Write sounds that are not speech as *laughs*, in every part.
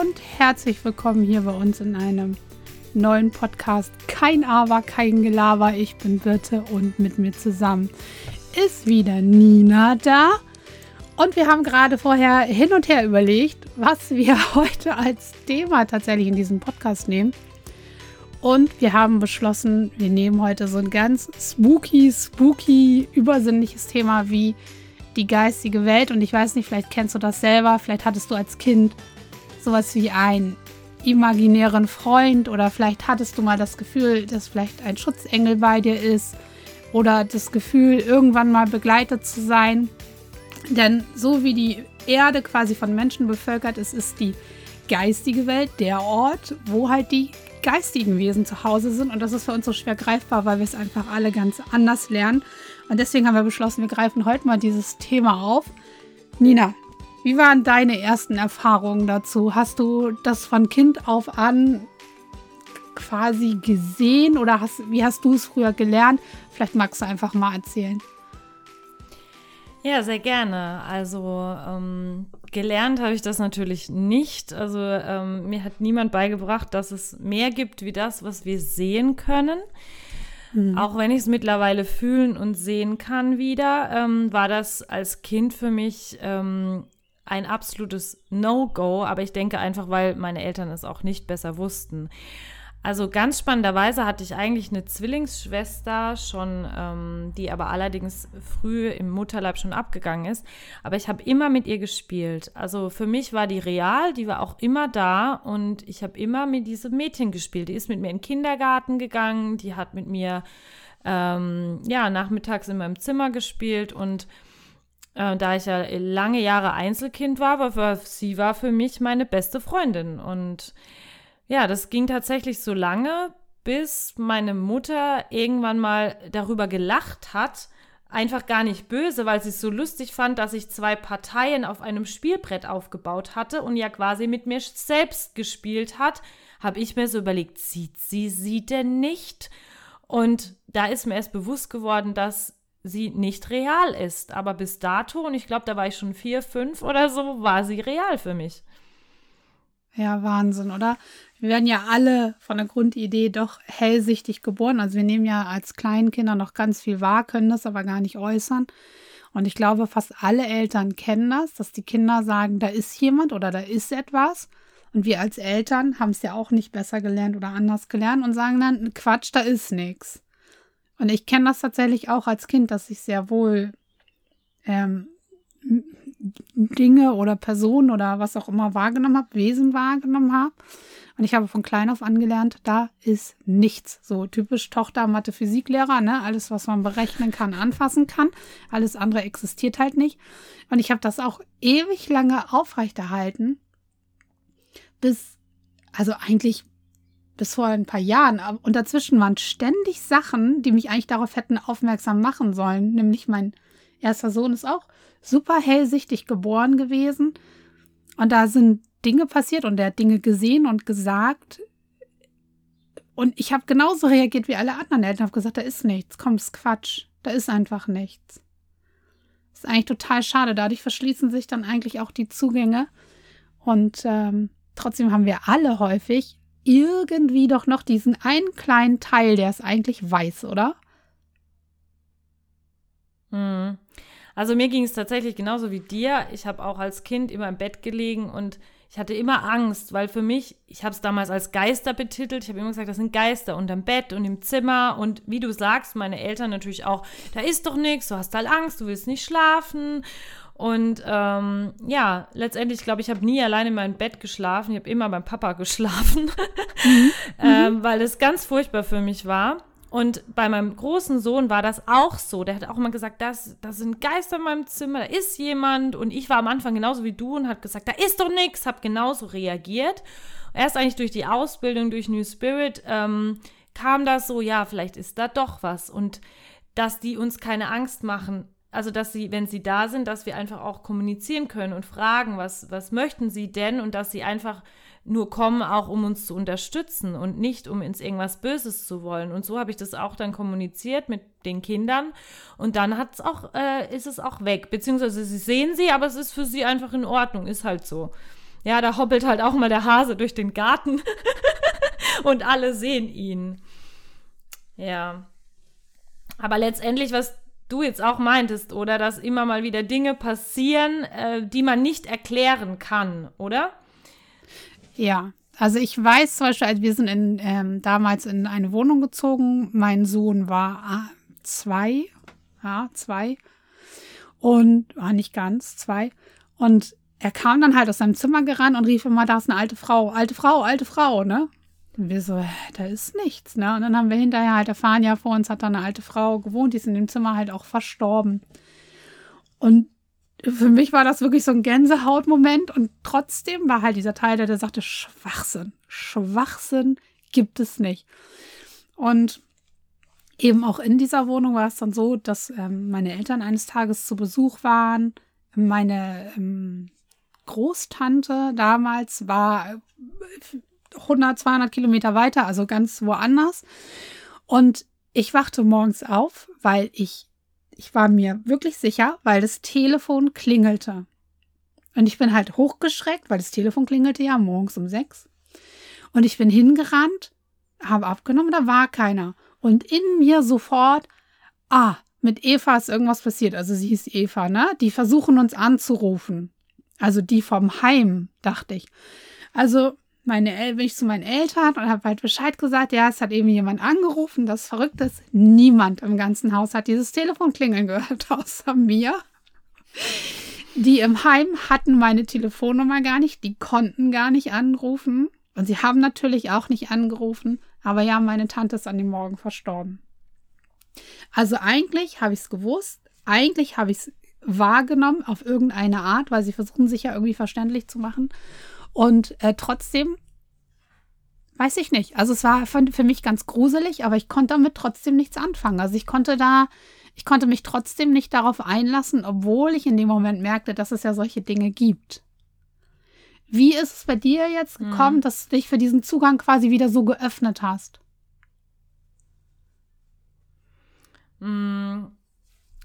und herzlich willkommen hier bei uns in einem neuen Podcast. Kein Aber, kein Gelaber. Ich bin Birte und mit mir zusammen ist wieder Nina da. Und wir haben gerade vorher hin und her überlegt, was wir *laughs* heute als Thema tatsächlich in diesem Podcast nehmen. Und wir haben beschlossen, wir nehmen heute so ein ganz spooky, spooky, übersinnliches Thema wie die geistige Welt. Und ich weiß nicht, vielleicht kennst du das selber, vielleicht hattest du als Kind sowas wie einen imaginären Freund oder vielleicht hattest du mal das Gefühl, dass vielleicht ein Schutzengel bei dir ist oder das Gefühl, irgendwann mal begleitet zu sein. Denn so wie die Erde quasi von Menschen bevölkert ist, ist die geistige Welt der Ort, wo halt die geistigen Wesen zu Hause sind. Und das ist für uns so schwer greifbar, weil wir es einfach alle ganz anders lernen. Und deswegen haben wir beschlossen, wir greifen heute mal dieses Thema auf. Nina, wie waren deine ersten Erfahrungen dazu? Hast du das von Kind auf an quasi gesehen oder hast, wie hast du es früher gelernt? Vielleicht magst du einfach mal erzählen. Ja, sehr gerne. Also ähm, gelernt habe ich das natürlich nicht. Also ähm, mir hat niemand beigebracht, dass es mehr gibt wie das, was wir sehen können. Mhm. Auch wenn ich es mittlerweile fühlen und sehen kann wieder, ähm, war das als Kind für mich ähm, ein absolutes No-Go. Aber ich denke einfach, weil meine Eltern es auch nicht besser wussten. Also ganz spannenderweise hatte ich eigentlich eine Zwillingsschwester schon, ähm, die aber allerdings früh im Mutterleib schon abgegangen ist. Aber ich habe immer mit ihr gespielt. Also für mich war die real, die war auch immer da und ich habe immer mit diesem Mädchen gespielt. Die ist mit mir in den Kindergarten gegangen, die hat mit mir ähm, ja nachmittags in meinem Zimmer gespielt und äh, da ich ja lange Jahre Einzelkind war, war, sie war für mich meine beste Freundin und ja, das ging tatsächlich so lange, bis meine Mutter irgendwann mal darüber gelacht hat, einfach gar nicht böse, weil sie es so lustig fand, dass ich zwei Parteien auf einem Spielbrett aufgebaut hatte und ja quasi mit mir selbst gespielt hat, habe ich mir so überlegt, sieht sie sie denn nicht? Und da ist mir erst bewusst geworden, dass sie nicht real ist. Aber bis dato, und ich glaube, da war ich schon vier, fünf oder so, war sie real für mich. Ja, Wahnsinn, oder? Wir werden ja alle von der Grundidee doch hellsichtig geboren. Also wir nehmen ja als Kleinkinder noch ganz viel wahr, können das aber gar nicht äußern. Und ich glaube, fast alle Eltern kennen das, dass die Kinder sagen, da ist jemand oder da ist etwas. Und wir als Eltern haben es ja auch nicht besser gelernt oder anders gelernt und sagen dann, Quatsch, da ist nichts. Und ich kenne das tatsächlich auch als Kind, dass ich sehr wohl ähm, Dinge oder Personen oder was auch immer wahrgenommen habe, Wesen wahrgenommen habe. Und ich habe von klein auf angelernt, da ist nichts. So typisch Tochter Mathe Physiklehrer, ne? Alles, was man berechnen kann, anfassen kann. Alles andere existiert halt nicht. Und ich habe das auch ewig lange aufrechterhalten. Bis, also eigentlich bis vor ein paar Jahren. Und dazwischen waren ständig Sachen, die mich eigentlich darauf hätten aufmerksam machen sollen. Nämlich mein erster Sohn ist auch super hellsichtig geboren gewesen. Und da sind Dinge passiert und er hat Dinge gesehen und gesagt. Und ich habe genauso reagiert wie alle anderen Eltern. habe gesagt, da ist nichts. Komm, ist Quatsch. Da ist einfach nichts. Das ist eigentlich total schade. Dadurch verschließen sich dann eigentlich auch die Zugänge. Und ähm, trotzdem haben wir alle häufig irgendwie doch noch diesen einen kleinen Teil, der es eigentlich weiß, oder? Mhm. Also mir ging es tatsächlich genauso wie dir. Ich habe auch als Kind immer im Bett gelegen und ich hatte immer Angst, weil für mich, ich habe es damals als Geister betitelt. Ich habe immer gesagt, das sind Geister unterm Bett und im Zimmer. Und wie du sagst, meine Eltern natürlich auch, da ist doch nichts, du hast halt Angst, du willst nicht schlafen. Und ähm, ja, letztendlich, glaube ich, habe nie alleine in meinem Bett geschlafen. Ich habe immer beim Papa *laughs* geschlafen, mhm. *laughs* ähm, weil es ganz furchtbar für mich war. Und bei meinem großen Sohn war das auch so. Der hat auch mal gesagt, das, das sind Geister in meinem Zimmer, da ist jemand. Und ich war am Anfang genauso wie du und hat gesagt, da ist doch nichts, habe genauso reagiert. Erst eigentlich durch die Ausbildung, durch New Spirit, ähm, kam das so, ja, vielleicht ist da doch was. Und dass die uns keine Angst machen. Also, dass sie, wenn sie da sind, dass wir einfach auch kommunizieren können und fragen, was, was möchten sie denn? Und dass sie einfach nur kommen, auch um uns zu unterstützen und nicht um ins irgendwas Böses zu wollen. Und so habe ich das auch dann kommuniziert mit den Kindern. Und dann hat's auch, äh, ist es auch weg. Beziehungsweise sie sehen sie, aber es ist für sie einfach in Ordnung, ist halt so. ja, da hoppelt halt auch mal der Hase durch den Garten *laughs* und alle sehen ihn. Ja. Aber letztendlich, was du jetzt auch meintest, oder dass immer mal wieder Dinge passieren, äh, die man nicht erklären kann, oder? Ja, also ich weiß zum Beispiel, wir sind in, ähm, damals in eine Wohnung gezogen. Mein Sohn war ah, zwei, ja, zwei. Und war ah, nicht ganz, zwei. Und er kam dann halt aus seinem Zimmer gerannt und rief immer, da ist eine alte Frau, alte Frau, alte Frau, ne? Und wir so, da ist nichts, ne? Und dann haben wir hinterher halt erfahren, ja, vor uns hat da eine alte Frau gewohnt, die ist in dem Zimmer halt auch verstorben. Und für mich war das wirklich so ein Gänsehautmoment und trotzdem war halt dieser Teil, der, der sagte, Schwachsinn, Schwachsinn gibt es nicht. Und eben auch in dieser Wohnung war es dann so, dass ähm, meine Eltern eines Tages zu Besuch waren. Meine ähm, Großtante damals war 100, 200 Kilometer weiter, also ganz woanders. Und ich wachte morgens auf, weil ich ich war mir wirklich sicher, weil das Telefon klingelte. Und ich bin halt hochgeschreckt, weil das Telefon klingelte ja morgens um sechs. Und ich bin hingerannt, habe abgenommen, da war keiner. Und in mir sofort, ah, mit Eva ist irgendwas passiert. Also sie hieß Eva, ne? Die versuchen uns anzurufen. Also die vom Heim, dachte ich. Also meine El bin ich zu meinen Eltern und habe halt Bescheid gesagt, ja, es hat eben jemand angerufen, das verrückt ist. Niemand im ganzen Haus hat dieses Telefon klingeln gehört, *laughs* außer mir. Die im Heim hatten meine Telefonnummer gar nicht, die konnten gar nicht anrufen. Und sie haben natürlich auch nicht angerufen, aber ja, meine Tante ist an dem Morgen verstorben. Also eigentlich habe ich es gewusst, eigentlich habe ich es wahrgenommen auf irgendeine Art, weil sie versuchen sich ja irgendwie verständlich zu machen. Und äh, trotzdem, weiß ich nicht. Also es war für, für mich ganz gruselig, aber ich konnte damit trotzdem nichts anfangen. Also ich konnte da, ich konnte mich trotzdem nicht darauf einlassen, obwohl ich in dem Moment merkte, dass es ja solche Dinge gibt. Wie ist es bei dir jetzt mhm. gekommen, mhm. dass du dich für diesen Zugang quasi wieder so geöffnet hast? Mm,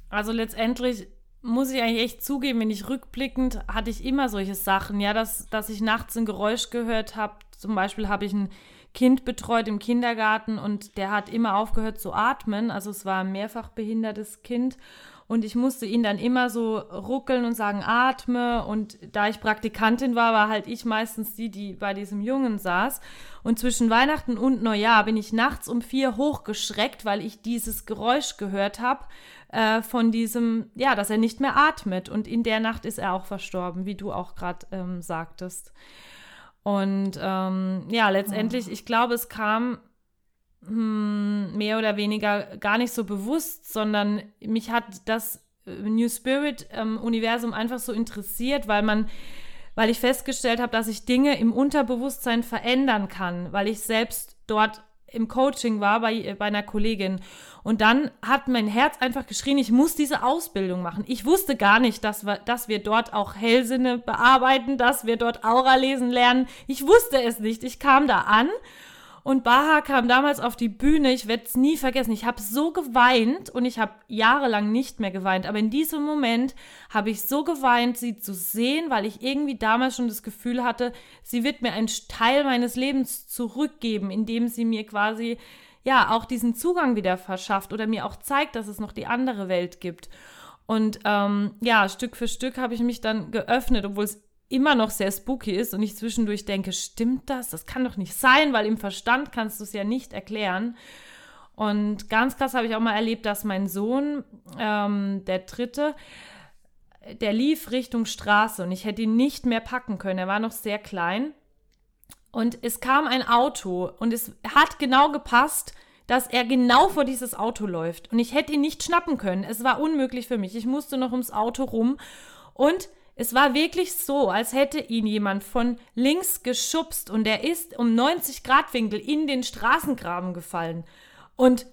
also letztendlich muss ich eigentlich echt zugeben, wenn ich rückblickend hatte ich immer solche Sachen, ja, dass, dass ich nachts ein Geräusch gehört habe. Zum Beispiel habe ich ein Kind betreut im Kindergarten und der hat immer aufgehört zu atmen. Also es war ein mehrfach behindertes Kind. Und ich musste ihn dann immer so ruckeln und sagen, atme. Und da ich Praktikantin war, war halt ich meistens die, die bei diesem Jungen saß. Und zwischen Weihnachten und Neujahr bin ich nachts um vier hochgeschreckt, weil ich dieses Geräusch gehört habe äh, von diesem, ja, dass er nicht mehr atmet. Und in der Nacht ist er auch verstorben, wie du auch gerade ähm, sagtest. Und ähm, ja, letztendlich, ich glaube, es kam hm, mehr oder weniger gar nicht so bewusst, sondern mich hat das äh, New Spirit ähm, Universum einfach so interessiert, weil man weil ich festgestellt habe, dass ich Dinge im Unterbewusstsein verändern kann, weil ich selbst dort im Coaching war bei, äh, bei einer Kollegin. Und dann hat mein Herz einfach geschrien, ich muss diese Ausbildung machen. Ich wusste gar nicht, dass wir, dass wir dort auch Hellsinne bearbeiten, dass wir dort Aura lesen lernen. Ich wusste es nicht. Ich kam da an und Baha kam damals auf die Bühne, ich werde es nie vergessen. Ich habe so geweint und ich habe jahrelang nicht mehr geweint. Aber in diesem Moment habe ich so geweint, sie zu sehen, weil ich irgendwie damals schon das Gefühl hatte, sie wird mir einen Teil meines Lebens zurückgeben, indem sie mir quasi ja auch diesen Zugang wieder verschafft oder mir auch zeigt, dass es noch die andere Welt gibt. Und ähm, ja, Stück für Stück habe ich mich dann geöffnet, obwohl es immer noch sehr spooky ist und ich zwischendurch denke, stimmt das? Das kann doch nicht sein, weil im Verstand kannst du es ja nicht erklären. Und ganz krass habe ich auch mal erlebt, dass mein Sohn, ähm, der dritte, der lief Richtung Straße und ich hätte ihn nicht mehr packen können. Er war noch sehr klein. Und es kam ein Auto und es hat genau gepasst, dass er genau vor dieses Auto läuft. Und ich hätte ihn nicht schnappen können. Es war unmöglich für mich. Ich musste noch ums Auto rum. Und es war wirklich so, als hätte ihn jemand von links geschubst und er ist um 90 Grad Winkel in den Straßengraben gefallen. Und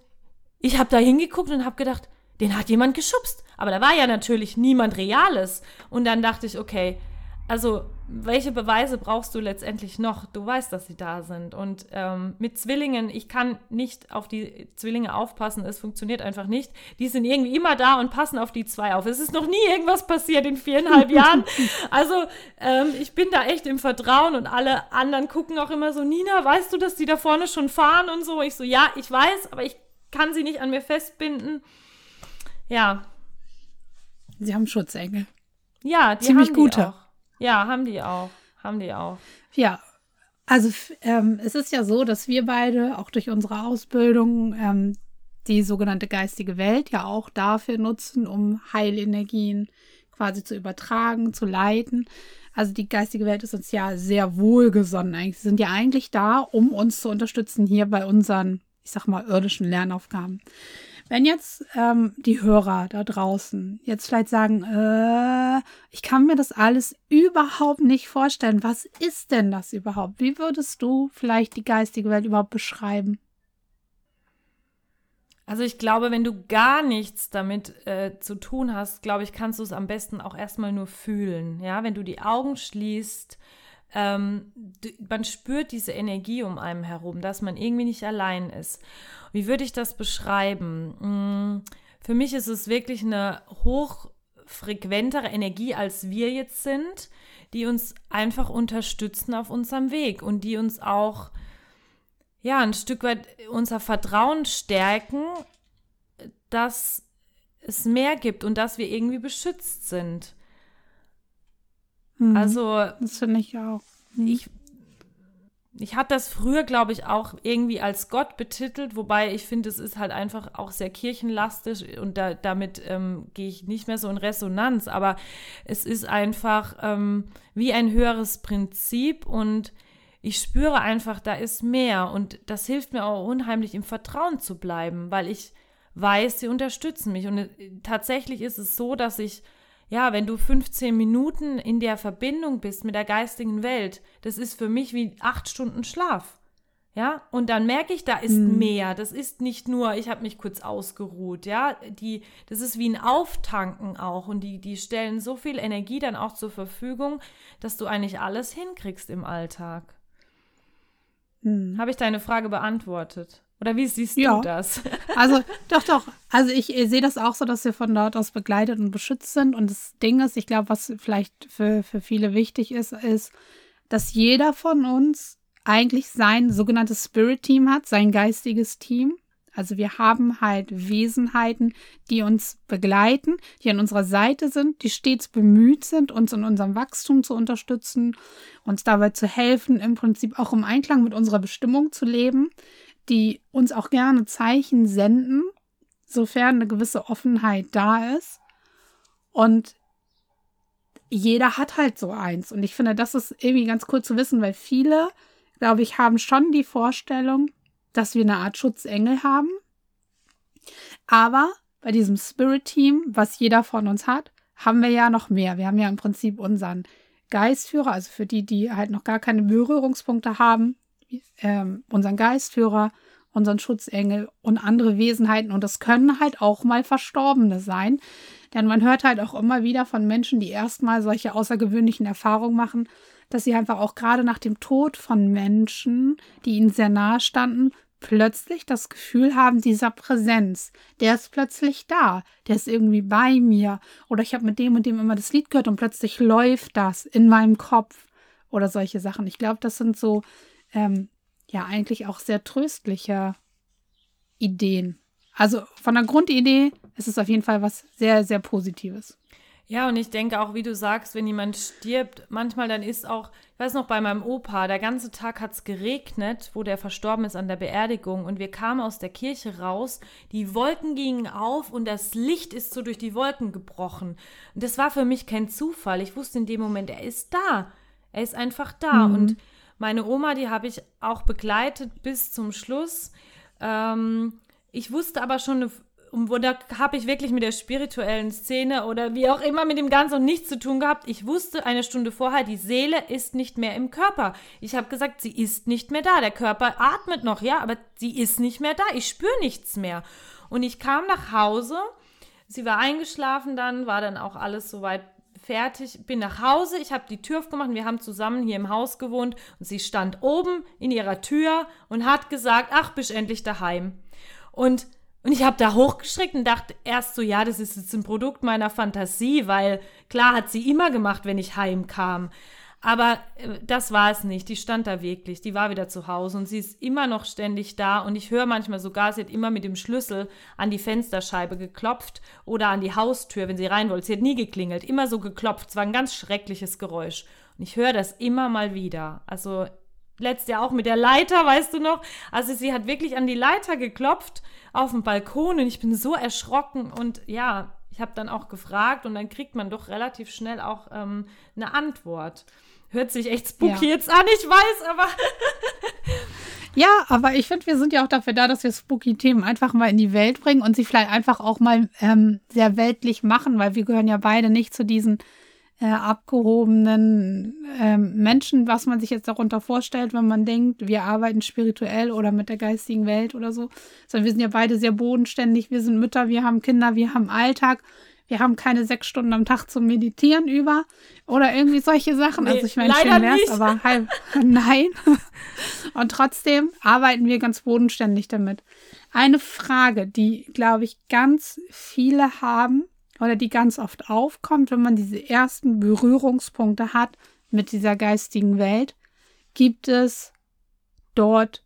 ich habe da hingeguckt und habe gedacht, den hat jemand geschubst. Aber da war ja natürlich niemand Reales. Und dann dachte ich, okay, also welche Beweise brauchst du letztendlich noch? Du weißt, dass sie da sind. Und ähm, mit Zwillingen, ich kann nicht auf die Zwillinge aufpassen, es funktioniert einfach nicht. Die sind irgendwie immer da und passen auf die zwei auf. Es ist noch nie irgendwas passiert in viereinhalb *laughs* Jahren. Also ähm, ich bin da echt im Vertrauen und alle anderen gucken auch immer so, Nina, weißt du, dass die da vorne schon fahren und so? Ich so, ja, ich weiß, aber ich kann sie nicht an mir festbinden. Ja. Sie haben Schutzengel. Ja, die Ziemlich haben gute. Auch. Ja, haben die auch. Haben die auch. Ja, also ähm, es ist ja so, dass wir beide auch durch unsere Ausbildung ähm, die sogenannte geistige Welt ja auch dafür nutzen, um Heilenergien quasi zu übertragen, zu leiten. Also die geistige Welt ist uns ja sehr wohlgesonnen eigentlich. Sie sind ja eigentlich da, um uns zu unterstützen hier bei unseren, ich sag mal, irdischen Lernaufgaben. Wenn jetzt ähm, die Hörer da draußen jetzt vielleicht sagen, äh, ich kann mir das alles überhaupt nicht vorstellen, was ist denn das überhaupt? Wie würdest du vielleicht die geistige Welt überhaupt beschreiben? Also ich glaube, wenn du gar nichts damit äh, zu tun hast, glaube ich, kannst du es am besten auch erstmal nur fühlen. Ja, wenn du die Augen schließt, ähm, man spürt diese Energie um einen herum, dass man irgendwie nicht allein ist. Wie würde ich das beschreiben? Mm, für mich ist es wirklich eine hochfrequentere Energie, als wir jetzt sind, die uns einfach unterstützen auf unserem Weg und die uns auch ja ein Stück weit unser Vertrauen stärken, dass es mehr gibt und dass wir irgendwie beschützt sind. Mhm, also das finde ich auch. Mhm. Ich ich habe das früher, glaube ich, auch irgendwie als Gott betitelt, wobei ich finde, es ist halt einfach auch sehr kirchenlastig und da, damit ähm, gehe ich nicht mehr so in Resonanz. Aber es ist einfach ähm, wie ein höheres Prinzip und ich spüre einfach, da ist mehr und das hilft mir auch unheimlich im Vertrauen zu bleiben, weil ich weiß, sie unterstützen mich. Und äh, tatsächlich ist es so, dass ich ja, wenn du 15 Minuten in der Verbindung bist mit der geistigen Welt, das ist für mich wie acht Stunden Schlaf. Ja, und dann merke ich, da ist mhm. mehr. Das ist nicht nur, ich habe mich kurz ausgeruht, ja, die, das ist wie ein Auftanken auch und die, die stellen so viel Energie dann auch zur Verfügung, dass du eigentlich alles hinkriegst im Alltag. Mhm. Habe ich deine Frage beantwortet? Oder wie siehst ja. du das? *laughs* Also, doch, doch. Also, ich, ich sehe das auch so, dass wir von dort aus begleitet und beschützt sind. Und das Ding ist, ich glaube, was vielleicht für, für viele wichtig ist, ist, dass jeder von uns eigentlich sein sogenanntes Spirit-Team hat, sein geistiges Team. Also wir haben halt Wesenheiten, die uns begleiten, die an unserer Seite sind, die stets bemüht sind, uns in unserem Wachstum zu unterstützen, uns dabei zu helfen, im Prinzip auch im Einklang mit unserer Bestimmung zu leben die uns auch gerne Zeichen senden, sofern eine gewisse Offenheit da ist. Und jeder hat halt so eins. Und ich finde, das ist irgendwie ganz cool zu wissen, weil viele, glaube ich, haben schon die Vorstellung, dass wir eine Art Schutzengel haben. Aber bei diesem Spirit-Team, was jeder von uns hat, haben wir ja noch mehr. Wir haben ja im Prinzip unseren Geistführer, also für die, die halt noch gar keine Berührungspunkte haben, ähm, unseren Geistführer, unseren Schutzengel und andere Wesenheiten. Und das können halt auch mal Verstorbene sein. Denn man hört halt auch immer wieder von Menschen, die erstmal solche außergewöhnlichen Erfahrungen machen, dass sie einfach auch gerade nach dem Tod von Menschen, die ihnen sehr nahe standen, plötzlich das Gefühl haben, dieser Präsenz, der ist plötzlich da, der ist irgendwie bei mir. Oder ich habe mit dem und dem immer das Lied gehört und plötzlich läuft das in meinem Kopf oder solche Sachen. Ich glaube, das sind so ähm, ja eigentlich auch sehr tröstliche Ideen. Also von der Grundidee ist es auf jeden Fall was sehr, sehr Positives. Ja, und ich denke auch, wie du sagst, wenn jemand stirbt, manchmal dann ist auch, ich weiß noch, bei meinem Opa, der ganze Tag hat es geregnet, wo der verstorben ist an der Beerdigung und wir kamen aus der Kirche raus, die Wolken gingen auf und das Licht ist so durch die Wolken gebrochen. Und das war für mich kein Zufall. Ich wusste in dem Moment, er ist da. Er ist einfach da. Mhm. Und meine Oma, die habe ich auch begleitet bis zum Schluss. Ähm, ich wusste aber schon, da habe ich wirklich mit der spirituellen Szene oder wie auch immer mit dem Ganzen nichts zu tun gehabt. Ich wusste eine Stunde vorher, die Seele ist nicht mehr im Körper. Ich habe gesagt, sie ist nicht mehr da. Der Körper atmet noch, ja, aber sie ist nicht mehr da. Ich spüre nichts mehr. Und ich kam nach Hause. Sie war eingeschlafen dann, war dann auch alles soweit fertig, bin nach Hause, ich habe die Tür aufgemacht, wir haben zusammen hier im Haus gewohnt und sie stand oben in ihrer Tür und hat gesagt, ach, bist endlich daheim. Und, und ich habe da hochgeschreckt und dachte erst so, ja, das ist jetzt ein Produkt meiner Fantasie, weil klar hat sie immer gemacht, wenn ich heimkam. Aber äh, das war es nicht. Die stand da wirklich. Die war wieder zu Hause und sie ist immer noch ständig da. Und ich höre manchmal sogar, sie hat immer mit dem Schlüssel an die Fensterscheibe geklopft oder an die Haustür, wenn sie rein wollte. Sie hat nie geklingelt, immer so geklopft. Es war ein ganz schreckliches Geräusch. Und ich höre das immer mal wieder. Also letztes Jahr auch mit der Leiter, weißt du noch? Also sie hat wirklich an die Leiter geklopft auf dem Balkon und ich bin so erschrocken und ja, ich habe dann auch gefragt und dann kriegt man doch relativ schnell auch ähm, eine Antwort. Hört sich echt spooky ja. jetzt an, ich weiß, aber. *laughs* ja, aber ich finde, wir sind ja auch dafür da, dass wir spooky Themen einfach mal in die Welt bringen und sie vielleicht einfach auch mal ähm, sehr weltlich machen, weil wir gehören ja beide nicht zu diesen äh, abgehobenen äh, Menschen, was man sich jetzt darunter vorstellt, wenn man denkt, wir arbeiten spirituell oder mit der geistigen Welt oder so, sondern wir sind ja beide sehr bodenständig, wir sind Mütter, wir haben Kinder, wir haben Alltag wir haben keine sechs Stunden am Tag zum Meditieren über oder irgendwie solche Sachen. Nee, also ich meine, schön wär's, aber halb, *laughs* nein. Und trotzdem arbeiten wir ganz bodenständig damit. Eine Frage, die, glaube ich, ganz viele haben oder die ganz oft aufkommt, wenn man diese ersten Berührungspunkte hat mit dieser geistigen Welt, gibt es dort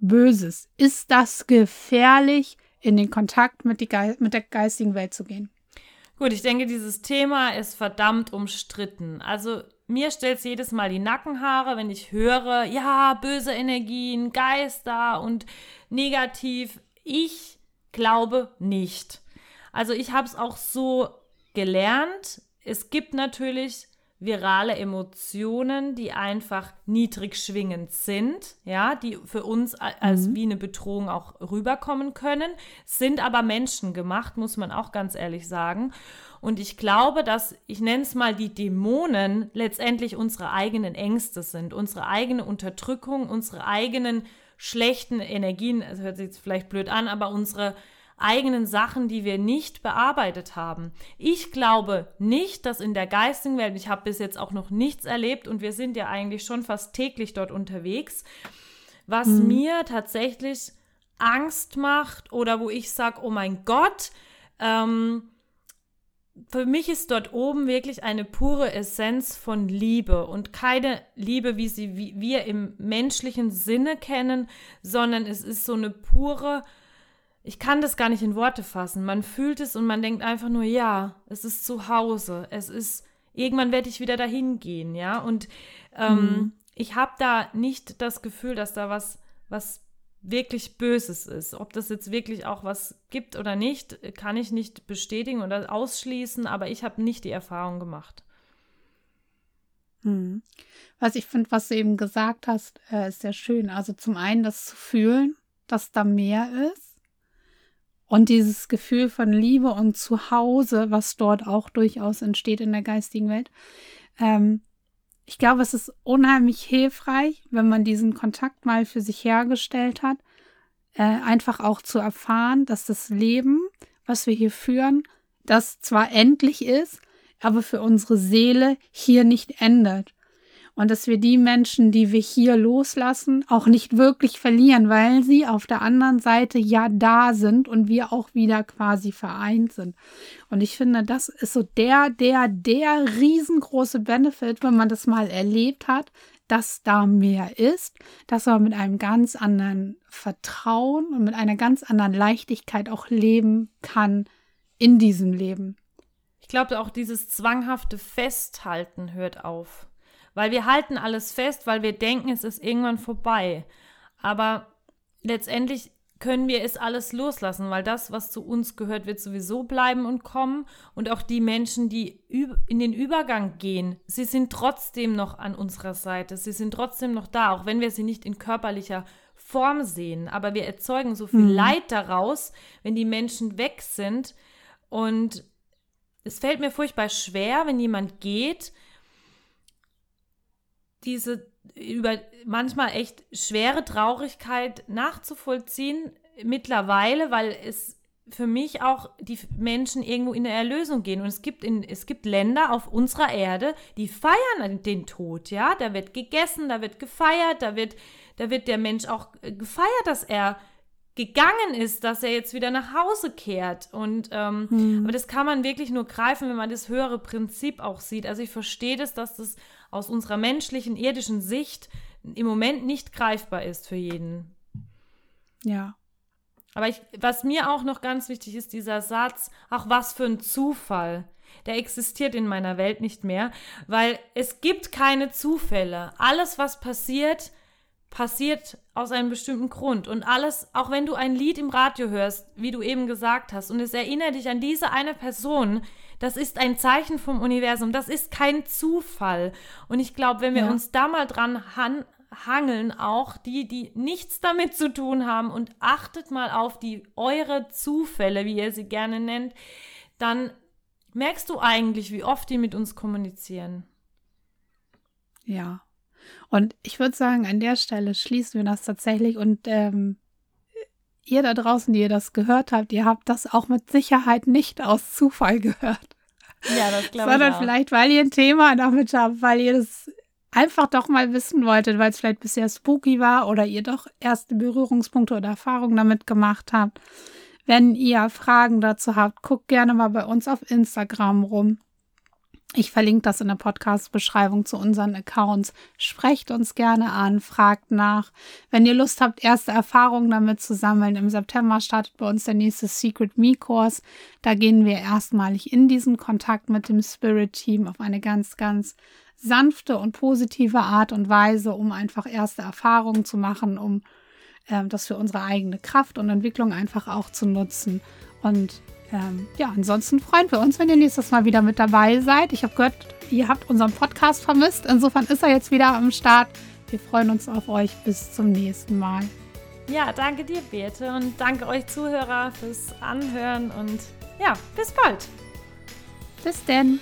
Böses? Ist das gefährlich? In den Kontakt mit, mit der geistigen Welt zu gehen. Gut, ich denke, dieses Thema ist verdammt umstritten. Also mir stellt es jedes Mal die Nackenhaare, wenn ich höre, ja, böse Energien, Geister und negativ. Ich glaube nicht. Also ich habe es auch so gelernt. Es gibt natürlich virale Emotionen, die einfach niedrig schwingend sind, ja, die für uns als mhm. wie eine Bedrohung auch rüberkommen können, sind aber menschengemacht, muss man auch ganz ehrlich sagen. Und ich glaube, dass, ich nenne es mal, die Dämonen letztendlich unsere eigenen Ängste sind, unsere eigene Unterdrückung, unsere eigenen schlechten Energien, das hört sich jetzt vielleicht blöd an, aber unsere eigenen Sachen, die wir nicht bearbeitet haben. Ich glaube nicht, dass in der geistigen Welt, ich habe bis jetzt auch noch nichts erlebt und wir sind ja eigentlich schon fast täglich dort unterwegs, was mhm. mir tatsächlich Angst macht oder wo ich sage, oh mein Gott, ähm, für mich ist dort oben wirklich eine pure Essenz von Liebe und keine Liebe, wie sie wie wir im menschlichen Sinne kennen, sondern es ist so eine pure ich kann das gar nicht in Worte fassen. Man fühlt es und man denkt einfach nur, ja, es ist zu Hause. Es ist, irgendwann werde ich wieder dahin gehen, ja. Und ähm, mhm. ich habe da nicht das Gefühl, dass da was, was wirklich Böses ist. Ob das jetzt wirklich auch was gibt oder nicht, kann ich nicht bestätigen oder ausschließen, aber ich habe nicht die Erfahrung gemacht. Mhm. Was ich finde, was du eben gesagt hast, äh, ist sehr schön. Also zum einen das zu fühlen, dass da mehr ist und dieses Gefühl von Liebe und Zuhause, was dort auch durchaus entsteht in der geistigen Welt. Ähm, ich glaube, es ist unheimlich hilfreich, wenn man diesen Kontakt mal für sich hergestellt hat, äh, einfach auch zu erfahren, dass das Leben, was wir hier führen, das zwar endlich ist, aber für unsere Seele hier nicht endet und dass wir die Menschen, die wir hier loslassen, auch nicht wirklich verlieren, weil sie auf der anderen Seite ja da sind und wir auch wieder quasi vereint sind. Und ich finde, das ist so der, der, der riesengroße Benefit, wenn man das mal erlebt hat, dass da mehr ist, dass man mit einem ganz anderen Vertrauen und mit einer ganz anderen Leichtigkeit auch leben kann in diesem Leben. Ich glaube auch dieses zwanghafte Festhalten hört auf. Weil wir halten alles fest, weil wir denken, es ist irgendwann vorbei. Aber letztendlich können wir es alles loslassen, weil das, was zu uns gehört, wird sowieso bleiben und kommen. Und auch die Menschen, die in den Übergang gehen, sie sind trotzdem noch an unserer Seite. Sie sind trotzdem noch da, auch wenn wir sie nicht in körperlicher Form sehen. Aber wir erzeugen so viel mhm. Leid daraus, wenn die Menschen weg sind. Und es fällt mir furchtbar schwer, wenn jemand geht, diese über manchmal echt schwere Traurigkeit nachzuvollziehen mittlerweile, weil es für mich auch die Menschen irgendwo in der Erlösung gehen. Und es gibt, in, es gibt Länder auf unserer Erde, die feiern den Tod, ja. Da wird gegessen, da wird gefeiert, da wird, da wird der Mensch auch gefeiert, dass er gegangen ist, dass er jetzt wieder nach Hause kehrt. Und ähm, hm. aber das kann man wirklich nur greifen, wenn man das höhere Prinzip auch sieht. Also ich verstehe das, dass das aus unserer menschlichen, irdischen Sicht im Moment nicht greifbar ist für jeden. Ja. Aber ich, was mir auch noch ganz wichtig ist, dieser Satz, ach was für ein Zufall. Der existiert in meiner Welt nicht mehr, weil es gibt keine Zufälle. Alles, was passiert, passiert aus einem bestimmten Grund. Und alles, auch wenn du ein Lied im Radio hörst, wie du eben gesagt hast, und es erinnert dich an diese eine Person, das ist ein Zeichen vom Universum. Das ist kein Zufall. Und ich glaube, wenn wir ja. uns da mal dran han hangeln, auch die, die nichts damit zu tun haben, und achtet mal auf die eure Zufälle, wie ihr sie gerne nennt, dann merkst du eigentlich, wie oft die mit uns kommunizieren. Ja. Und ich würde sagen, an der Stelle schließen wir das tatsächlich und ähm, ihr da draußen, die ihr das gehört habt, ihr habt das auch mit Sicherheit nicht aus Zufall gehört. Ja, das glaube ich. Sondern vielleicht, weil ihr ein Thema damit habt, weil ihr das einfach doch mal wissen wolltet, weil es vielleicht bisher spooky war oder ihr doch erste Berührungspunkte oder Erfahrungen damit gemacht habt. Wenn ihr Fragen dazu habt, guckt gerne mal bei uns auf Instagram rum. Ich verlinke das in der Podcast-Beschreibung zu unseren Accounts. Sprecht uns gerne an, fragt nach. Wenn ihr Lust habt, erste Erfahrungen damit zu sammeln, im September startet bei uns der nächste Secret Me-Kurs. Da gehen wir erstmalig in diesen Kontakt mit dem Spirit-Team auf eine ganz, ganz sanfte und positive Art und Weise, um einfach erste Erfahrungen zu machen, um äh, das für unsere eigene Kraft und Entwicklung einfach auch zu nutzen. Und ähm, ja, ansonsten freuen wir uns, wenn ihr nächstes Mal wieder mit dabei seid. Ich habe gehört, ihr habt unseren Podcast vermisst. Insofern ist er jetzt wieder am Start. Wir freuen uns auf euch. Bis zum nächsten Mal. Ja, danke dir, Beate. Und danke euch Zuhörer fürs Anhören. Und ja, bis bald. Bis denn.